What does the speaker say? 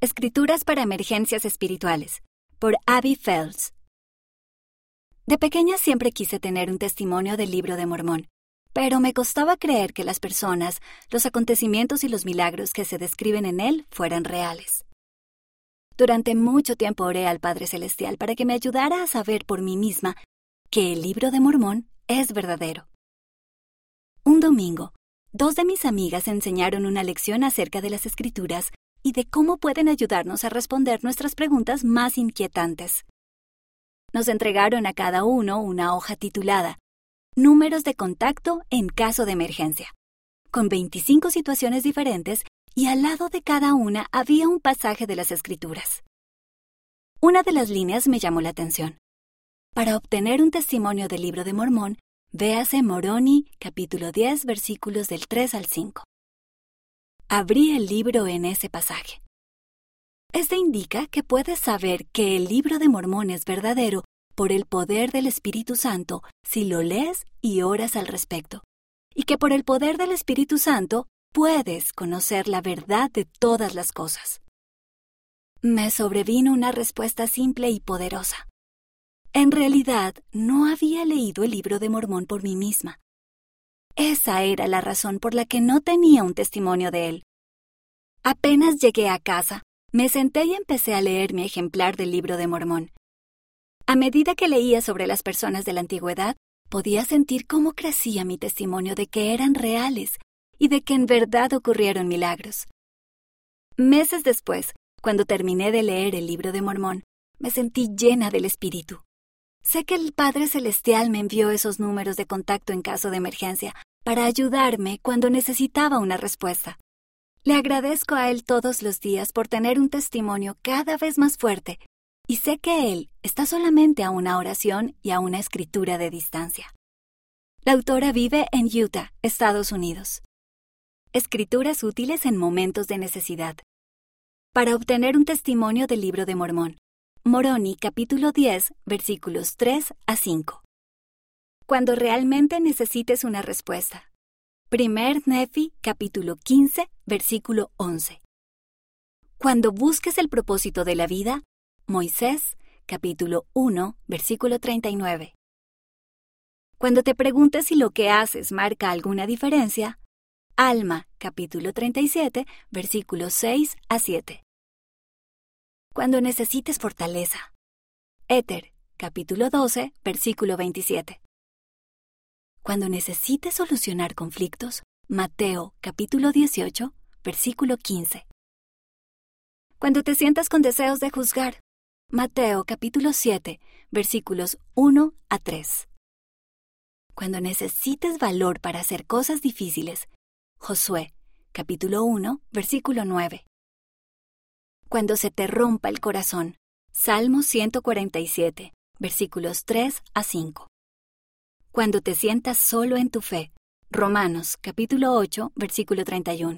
Escrituras para Emergencias Espirituales, por Abby Fells. De pequeña siempre quise tener un testimonio del libro de Mormón, pero me costaba creer que las personas, los acontecimientos y los milagros que se describen en él fueran reales. Durante mucho tiempo oré al Padre Celestial para que me ayudara a saber por mí misma que el libro de Mormón es verdadero. Un domingo, dos de mis amigas enseñaron una lección acerca de las escrituras y de cómo pueden ayudarnos a responder nuestras preguntas más inquietantes. Nos entregaron a cada uno una hoja titulada Números de contacto en caso de emergencia, con 25 situaciones diferentes y al lado de cada una había un pasaje de las escrituras. Una de las líneas me llamó la atención. Para obtener un testimonio del libro de Mormón, véase Moroni capítulo 10 versículos del 3 al 5. Abrí el libro en ese pasaje. Este indica que puedes saber que el libro de Mormón es verdadero por el poder del Espíritu Santo si lo lees y oras al respecto, y que por el poder del Espíritu Santo puedes conocer la verdad de todas las cosas. Me sobrevino una respuesta simple y poderosa. En realidad, no había leído el libro de Mormón por mí misma. Esa era la razón por la que no tenía un testimonio de él. Apenas llegué a casa, me senté y empecé a leer mi ejemplar del libro de Mormón. A medida que leía sobre las personas de la antigüedad, podía sentir cómo crecía mi testimonio de que eran reales y de que en verdad ocurrieron milagros. Meses después, cuando terminé de leer el libro de Mormón, me sentí llena del Espíritu. Sé que el Padre Celestial me envió esos números de contacto en caso de emergencia para ayudarme cuando necesitaba una respuesta. Le agradezco a Él todos los días por tener un testimonio cada vez más fuerte y sé que Él está solamente a una oración y a una escritura de distancia. La autora vive en Utah, Estados Unidos. Escrituras útiles en momentos de necesidad. Para obtener un testimonio del libro de Mormón. Moroni capítulo 10 versículos 3 a 5. Cuando realmente necesites una respuesta. Primer Nefi capítulo 15 versículo 11. Cuando busques el propósito de la vida. Moisés capítulo 1 versículo 39. Cuando te preguntes si lo que haces marca alguna diferencia. Alma capítulo 37 versículos 6 a 7 cuando necesites fortaleza. Éter, capítulo 12, versículo 27. Cuando necesites solucionar conflictos. Mateo, capítulo 18, versículo 15. Cuando te sientas con deseos de juzgar. Mateo, capítulo 7, versículos 1 a 3. Cuando necesites valor para hacer cosas difíciles. Josué, capítulo 1, versículo 9 cuando se te rompa el corazón. Salmo 147, versículos 3 a 5. Cuando te sientas solo en tu fe. Romanos capítulo 8, versículo 31.